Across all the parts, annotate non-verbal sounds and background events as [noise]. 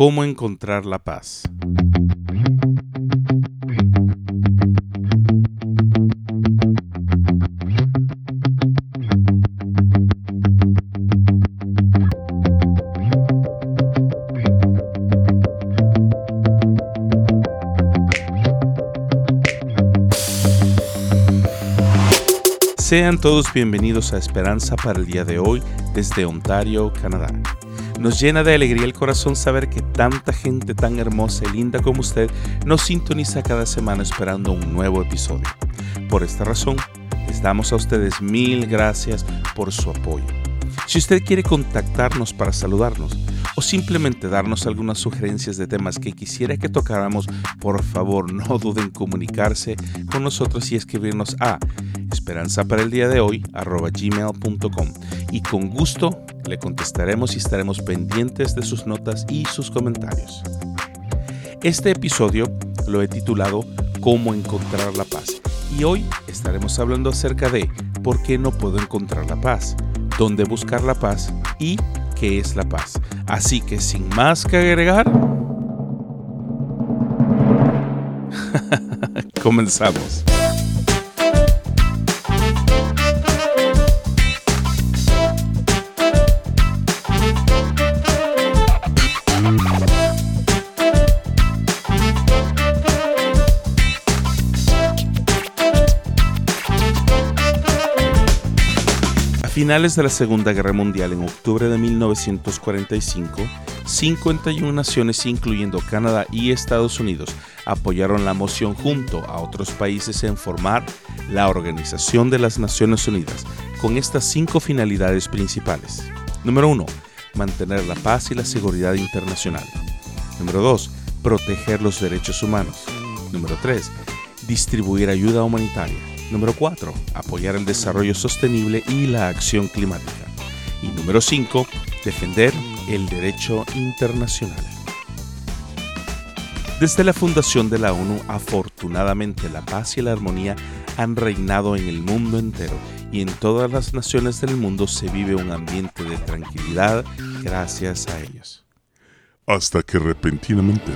cómo encontrar la paz. Sean todos bienvenidos a Esperanza para el día de hoy desde Ontario, Canadá. Nos llena de alegría el corazón saber que tanta gente tan hermosa y linda como usted nos sintoniza cada semana esperando un nuevo episodio. Por esta razón, les damos a ustedes mil gracias por su apoyo. Si usted quiere contactarnos para saludarnos o simplemente darnos algunas sugerencias de temas que quisiera que tocáramos, por favor no duden en comunicarse con nosotros y escribirnos a esperanza para el día de hoy gmail.com y con gusto le contestaremos y estaremos pendientes de sus notas y sus comentarios. Este episodio lo he titulado Cómo encontrar la paz y hoy estaremos hablando acerca de por qué no puedo encontrar la paz, dónde buscar la paz y qué es la paz. Así que sin más que agregar, [laughs] comenzamos. Finales de la Segunda Guerra Mundial, en octubre de 1945, 51 naciones, incluyendo Canadá y Estados Unidos, apoyaron la moción junto a otros países en formar la Organización de las Naciones Unidas, con estas cinco finalidades principales. Número 1. Mantener la paz y la seguridad internacional. Número 2. Proteger los derechos humanos. Número 3. Distribuir ayuda humanitaria. Número 4. Apoyar el desarrollo sostenible y la acción climática. Y número 5. Defender el derecho internacional. Desde la fundación de la ONU, afortunadamente la paz y la armonía han reinado en el mundo entero y en todas las naciones del mundo se vive un ambiente de tranquilidad gracias a ellos. Hasta que repentinamente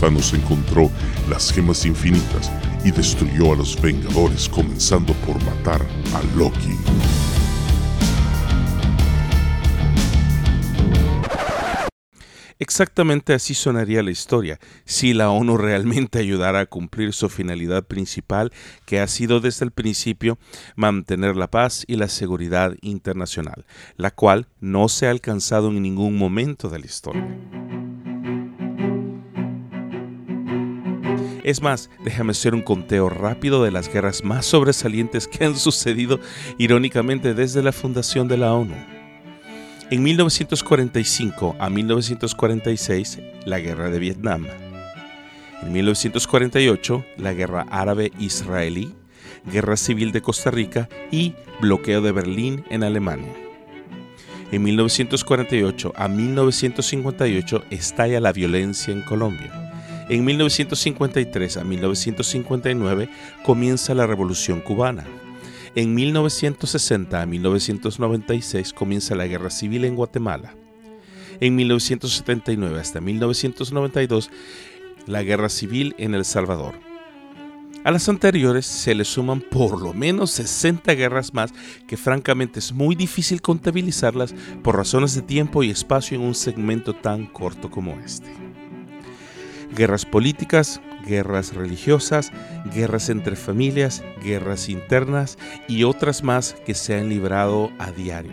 Thanos encontró las gemas infinitas y destruyó a los Vengadores comenzando por matar a Loki. Exactamente así sonaría la historia si la ONU realmente ayudara a cumplir su finalidad principal, que ha sido desde el principio mantener la paz y la seguridad internacional, la cual no se ha alcanzado en ningún momento de la historia. Es más, déjame hacer un conteo rápido de las guerras más sobresalientes que han sucedido irónicamente desde la fundación de la ONU. En 1945 a 1946, la guerra de Vietnam. En 1948, la guerra árabe-israelí, guerra civil de Costa Rica y bloqueo de Berlín en Alemania. En 1948 a 1958 estalla la violencia en Colombia. En 1953 a 1959 comienza la Revolución cubana. En 1960 a 1996 comienza la Guerra Civil en Guatemala. En 1979 hasta 1992 la Guerra Civil en El Salvador. A las anteriores se le suman por lo menos 60 guerras más que francamente es muy difícil contabilizarlas por razones de tiempo y espacio en un segmento tan corto como este guerras políticas, guerras religiosas, guerras entre familias, guerras internas y otras más que se han librado a diario,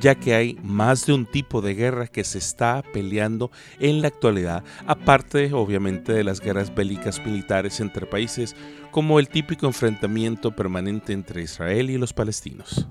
ya que hay más de un tipo de guerra que se está peleando en la actualidad, aparte obviamente de las guerras bélicas militares entre países, como el típico enfrentamiento permanente entre Israel y los palestinos.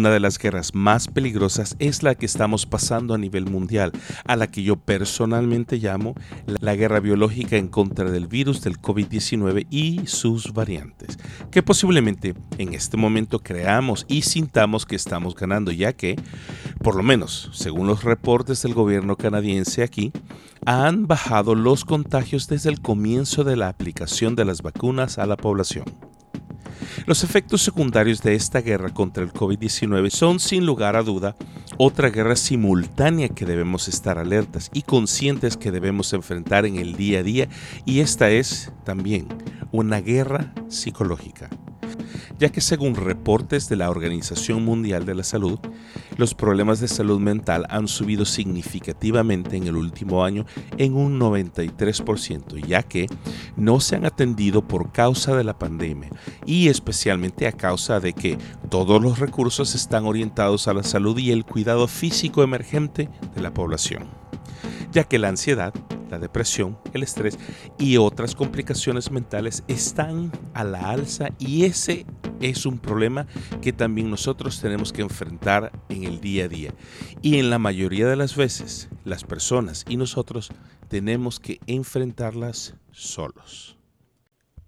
Una de las guerras más peligrosas es la que estamos pasando a nivel mundial, a la que yo personalmente llamo la guerra biológica en contra del virus del COVID-19 y sus variantes, que posiblemente en este momento creamos y sintamos que estamos ganando, ya que, por lo menos según los reportes del gobierno canadiense aquí, han bajado los contagios desde el comienzo de la aplicación de las vacunas a la población. Los efectos secundarios de esta guerra contra el COVID-19 son sin lugar a duda otra guerra simultánea que debemos estar alertas y conscientes que debemos enfrentar en el día a día y esta es también una guerra psicológica. Ya que según reportes de la Organización Mundial de la Salud, los problemas de salud mental han subido significativamente en el último año en un 93%, ya que no se han atendido por causa de la pandemia y especialmente a causa de que todos los recursos están orientados a la salud y el cuidado físico emergente de la población, ya que la ansiedad, la depresión, el estrés y otras complicaciones mentales están a la alza y ese es un problema que también nosotros tenemos que enfrentar en el día a día. Y en la mayoría de las veces, las personas y nosotros tenemos que enfrentarlas solos.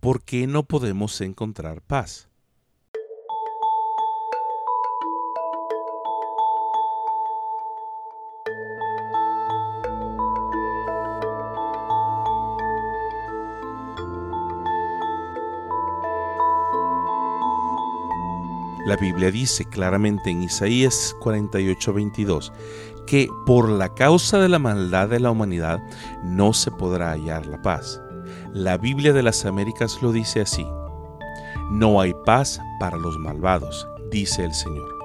¿Por qué no podemos encontrar paz? La Biblia dice claramente en Isaías 48:22 que por la causa de la maldad de la humanidad no se podrá hallar la paz. La Biblia de las Américas lo dice así. No hay paz para los malvados, dice el Señor.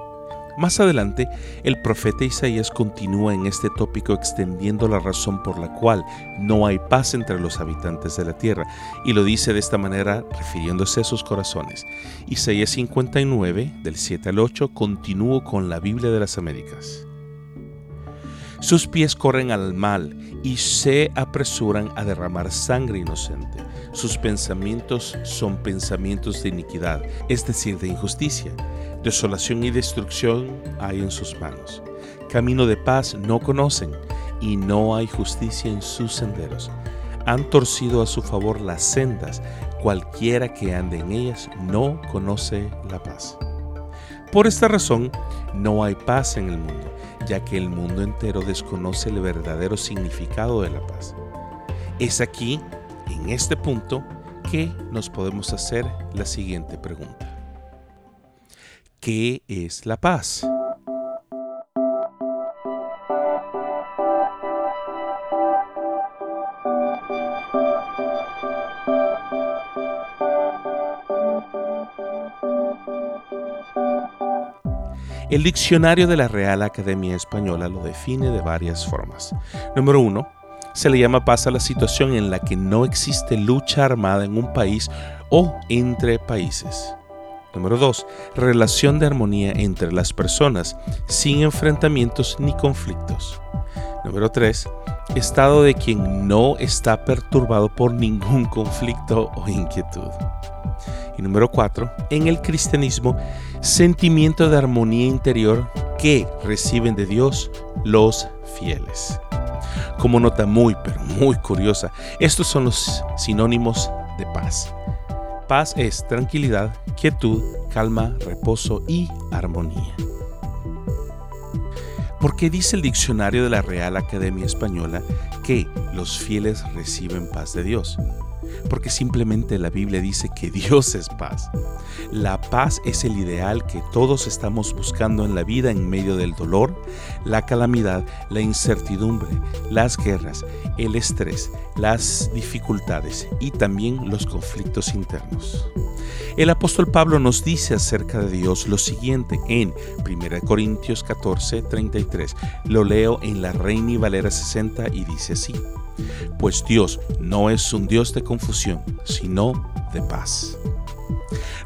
Más adelante, el profeta Isaías continúa en este tópico extendiendo la razón por la cual no hay paz entre los habitantes de la tierra, y lo dice de esta manera refiriéndose a sus corazones. Isaías 59, del 7 al 8, continúo con la Biblia de las Américas. Sus pies corren al mal y se apresuran a derramar sangre inocente. Sus pensamientos son pensamientos de iniquidad, es decir, de injusticia. Desolación y destrucción hay en sus manos. Camino de paz no conocen y no hay justicia en sus senderos. Han torcido a su favor las sendas, cualquiera que ande en ellas no conoce la paz. Por esta razón, no hay paz en el mundo, ya que el mundo entero desconoce el verdadero significado de la paz. Es aquí, en este punto, que nos podemos hacer la siguiente pregunta. ¿Qué es la paz? El diccionario de la Real Academia Española lo define de varias formas. Número uno, se le llama paz a la situación en la que no existe lucha armada en un país o entre países. Número 2. Relación de armonía entre las personas, sin enfrentamientos ni conflictos. Número 3. Estado de quien no está perturbado por ningún conflicto o inquietud. Y número 4. En el cristianismo, sentimiento de armonía interior que reciben de Dios los fieles. Como nota muy, pero muy curiosa, estos son los sinónimos de paz. Paz es tranquilidad, quietud, calma, reposo y armonía. Porque dice el diccionario de la Real Academia Española que los fieles reciben paz de Dios porque simplemente la Biblia dice que Dios es paz. La paz es el ideal que todos estamos buscando en la vida en medio del dolor, la calamidad, la incertidumbre, las guerras, el estrés, las dificultades y también los conflictos internos. El apóstol Pablo nos dice acerca de Dios lo siguiente en 1 Corintios 14, 33. Lo leo en la Reina y Valera 60 y dice así pues Dios no es un Dios de confusión, sino de paz.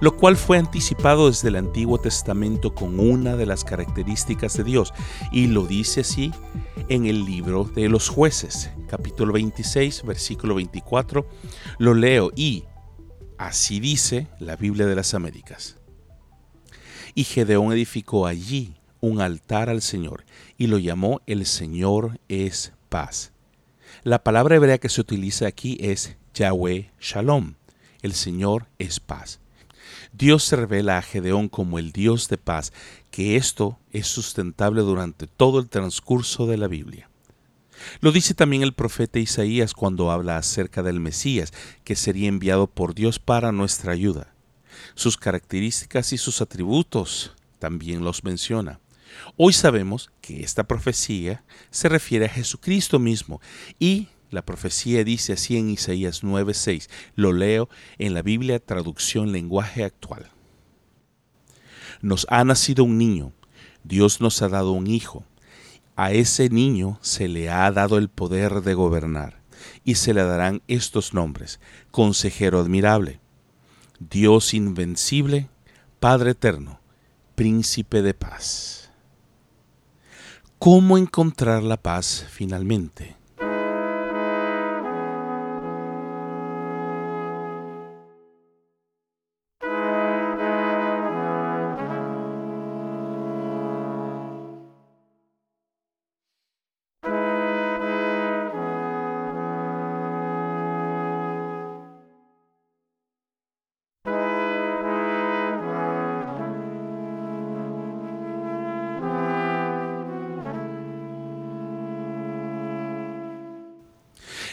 Lo cual fue anticipado desde el Antiguo Testamento con una de las características de Dios, y lo dice así en el libro de los jueces, capítulo 26, versículo 24. Lo leo y así dice la Biblia de las Américas. Y Gedeón edificó allí un altar al Señor y lo llamó El Señor es paz. La palabra hebrea que se utiliza aquí es Yahweh Shalom. El Señor es paz. Dios se revela a Gedeón como el Dios de paz, que esto es sustentable durante todo el transcurso de la Biblia. Lo dice también el profeta Isaías cuando habla acerca del Mesías, que sería enviado por Dios para nuestra ayuda. Sus características y sus atributos también los menciona. Hoy sabemos que esta profecía se refiere a Jesucristo mismo y la profecía dice así en Isaías 9:6. Lo leo en la Biblia traducción lenguaje actual. Nos ha nacido un niño, Dios nos ha dado un hijo. A ese niño se le ha dado el poder de gobernar y se le darán estos nombres: Consejero admirable, Dios invencible, Padre eterno, Príncipe de paz. ¿Cómo encontrar la paz finalmente?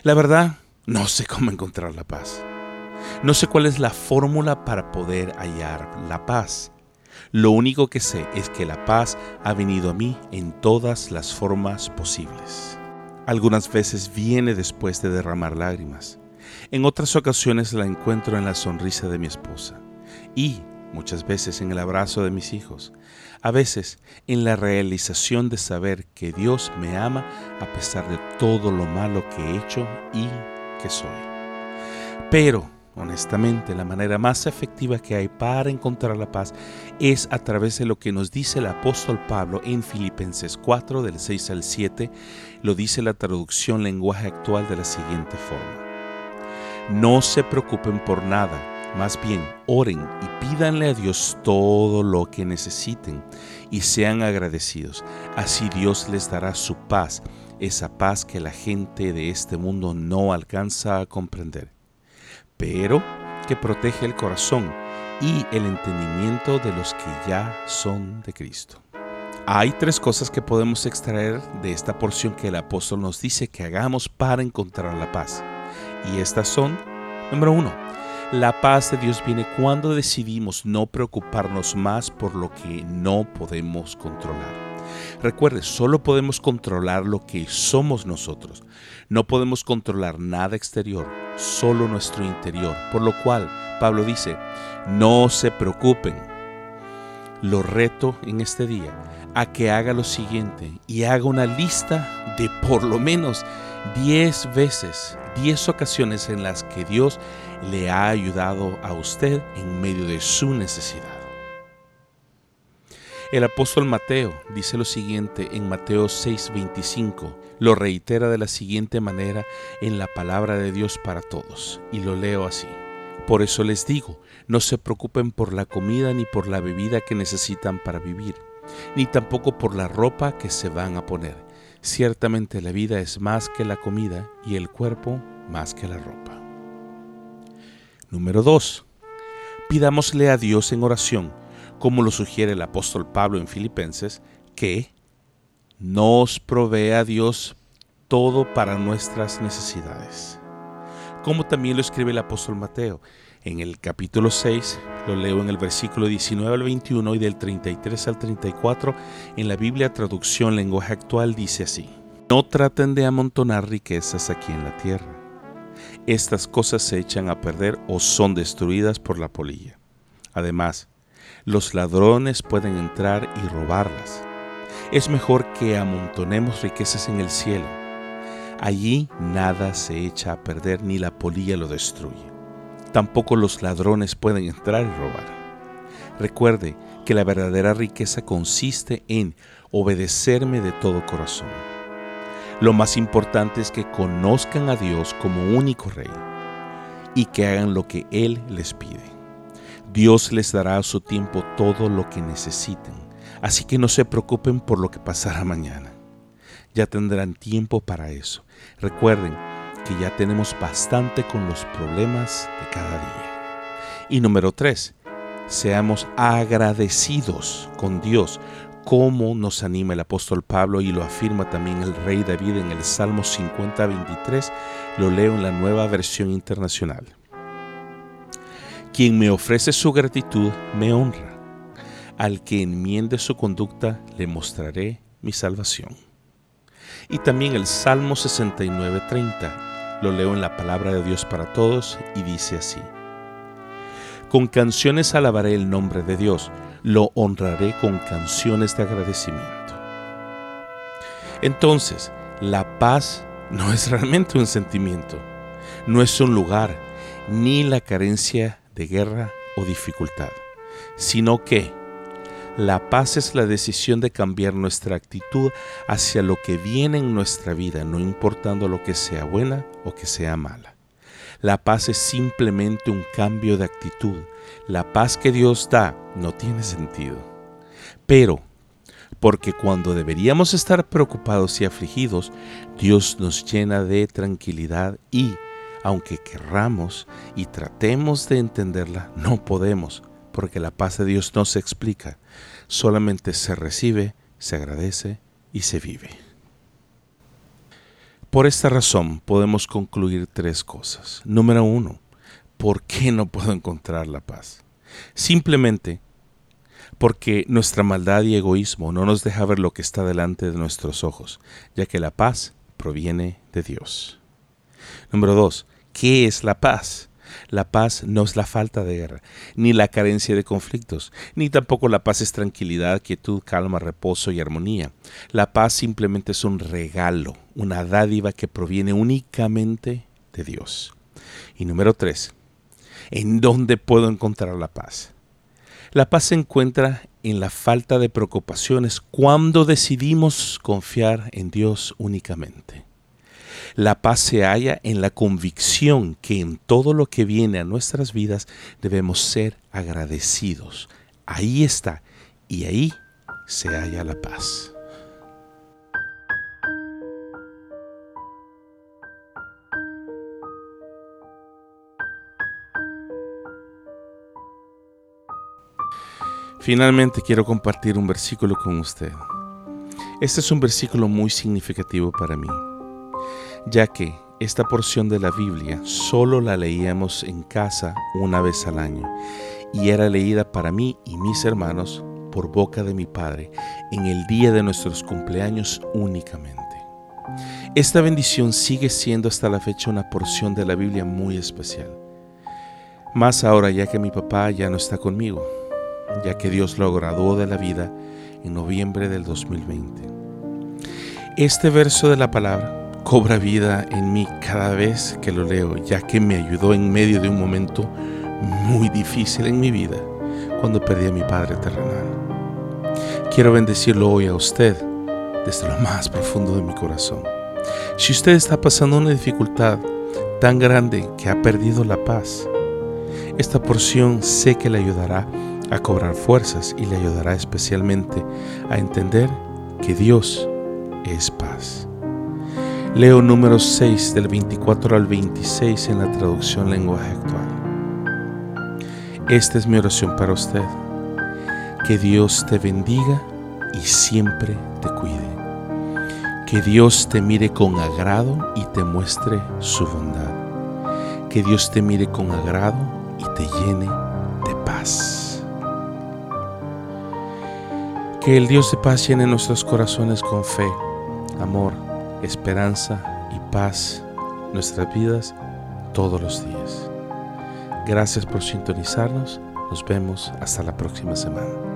La verdad, no sé cómo encontrar la paz. No sé cuál es la fórmula para poder hallar la paz. Lo único que sé es que la paz ha venido a mí en todas las formas posibles. Algunas veces viene después de derramar lágrimas. En otras ocasiones la encuentro en la sonrisa de mi esposa. Y muchas veces en el abrazo de mis hijos, a veces en la realización de saber que Dios me ama a pesar de todo lo malo que he hecho y que soy. Pero, honestamente, la manera más efectiva que hay para encontrar la paz es a través de lo que nos dice el apóstol Pablo en Filipenses 4 del 6 al 7, lo dice la traducción lenguaje actual de la siguiente forma. No se preocupen por nada más bien, oren y pídanle a Dios todo lo que necesiten y sean agradecidos. Así Dios les dará su paz, esa paz que la gente de este mundo no alcanza a comprender, pero que protege el corazón y el entendimiento de los que ya son de Cristo. Hay tres cosas que podemos extraer de esta porción que el apóstol nos dice que hagamos para encontrar la paz. Y estas son, número uno, la paz de Dios viene cuando decidimos no preocuparnos más por lo que no podemos controlar. Recuerde, solo podemos controlar lo que somos nosotros. No podemos controlar nada exterior, solo nuestro interior. Por lo cual, Pablo dice, no se preocupen. Lo reto en este día a que haga lo siguiente y haga una lista de por lo menos 10 veces, 10 ocasiones en las que Dios le ha ayudado a usted en medio de su necesidad. El apóstol Mateo dice lo siguiente en Mateo 6:25, lo reitera de la siguiente manera en la palabra de Dios para todos, y lo leo así. Por eso les digo, no se preocupen por la comida ni por la bebida que necesitan para vivir, ni tampoco por la ropa que se van a poner. Ciertamente la vida es más que la comida y el cuerpo más que la ropa. Número 2. Pidámosle a Dios en oración, como lo sugiere el apóstol Pablo en Filipenses, que nos provea Dios todo para nuestras necesidades. Como también lo escribe el apóstol Mateo en el capítulo 6, lo leo en el versículo 19 al 21 y del 33 al 34, en la Biblia traducción lenguaje actual dice así, no traten de amontonar riquezas aquí en la tierra estas cosas se echan a perder o son destruidas por la polilla. Además, los ladrones pueden entrar y robarlas. Es mejor que amontonemos riquezas en el cielo. Allí nada se echa a perder ni la polilla lo destruye. Tampoco los ladrones pueden entrar y robar. Recuerde que la verdadera riqueza consiste en obedecerme de todo corazón lo más importante es que conozcan a Dios como único Rey y que hagan lo que Él les pide. Dios les dará a su tiempo todo lo que necesiten, así que no se preocupen por lo que pasará mañana. Ya tendrán tiempo para eso. Recuerden que ya tenemos bastante con los problemas de cada día. Y número tres, seamos agradecidos con Dios cómo nos anima el apóstol Pablo y lo afirma también el rey David en el Salmo 50-23, lo leo en la nueva versión internacional. Quien me ofrece su gratitud me honra. Al que enmiende su conducta le mostraré mi salvación. Y también el Salmo 69:30. Lo leo en la palabra de Dios para todos y dice así. Con canciones alabaré el nombre de Dios, lo honraré con canciones de agradecimiento. Entonces, la paz no es realmente un sentimiento, no es un lugar, ni la carencia de guerra o dificultad, sino que la paz es la decisión de cambiar nuestra actitud hacia lo que viene en nuestra vida, no importando lo que sea buena o que sea mala. La paz es simplemente un cambio de actitud. La paz que Dios da no tiene sentido. Pero, porque cuando deberíamos estar preocupados y afligidos, Dios nos llena de tranquilidad y, aunque querramos y tratemos de entenderla, no podemos, porque la paz de Dios no se explica, solamente se recibe, se agradece y se vive. Por esta razón podemos concluir tres cosas. Número uno, ¿por qué no puedo encontrar la paz? Simplemente porque nuestra maldad y egoísmo no nos deja ver lo que está delante de nuestros ojos, ya que la paz proviene de Dios. Número dos, ¿qué es la paz? La paz no es la falta de guerra, ni la carencia de conflictos, ni tampoco la paz es tranquilidad, quietud, calma, reposo y armonía. La paz simplemente es un regalo, una dádiva que proviene únicamente de Dios. Y número tres, ¿en dónde puedo encontrar la paz? La paz se encuentra en la falta de preocupaciones cuando decidimos confiar en Dios únicamente. La paz se halla en la convicción que en todo lo que viene a nuestras vidas debemos ser agradecidos. Ahí está, y ahí se halla la paz. Finalmente quiero compartir un versículo con usted. Este es un versículo muy significativo para mí ya que esta porción de la Biblia solo la leíamos en casa una vez al año y era leída para mí y mis hermanos por boca de mi Padre en el día de nuestros cumpleaños únicamente. Esta bendición sigue siendo hasta la fecha una porción de la Biblia muy especial. Más ahora ya que mi papá ya no está conmigo, ya que Dios lo graduó de la vida en noviembre del 2020. Este verso de la palabra cobra vida en mí cada vez que lo leo, ya que me ayudó en medio de un momento muy difícil en mi vida, cuando perdí a mi Padre terrenal. Quiero bendecirlo hoy a usted desde lo más profundo de mi corazón. Si usted está pasando una dificultad tan grande que ha perdido la paz, esta porción sé que le ayudará a cobrar fuerzas y le ayudará especialmente a entender que Dios es paz. Leo número 6 del 24 al 26 en la traducción lenguaje actual. Esta es mi oración para usted. Que Dios te bendiga y siempre te cuide. Que Dios te mire con agrado y te muestre su bondad. Que Dios te mire con agrado y te llene de paz. Que el Dios de paz llene nuestros corazones con fe, amor, esperanza y paz nuestras vidas todos los días. Gracias por sintonizarnos. Nos vemos hasta la próxima semana.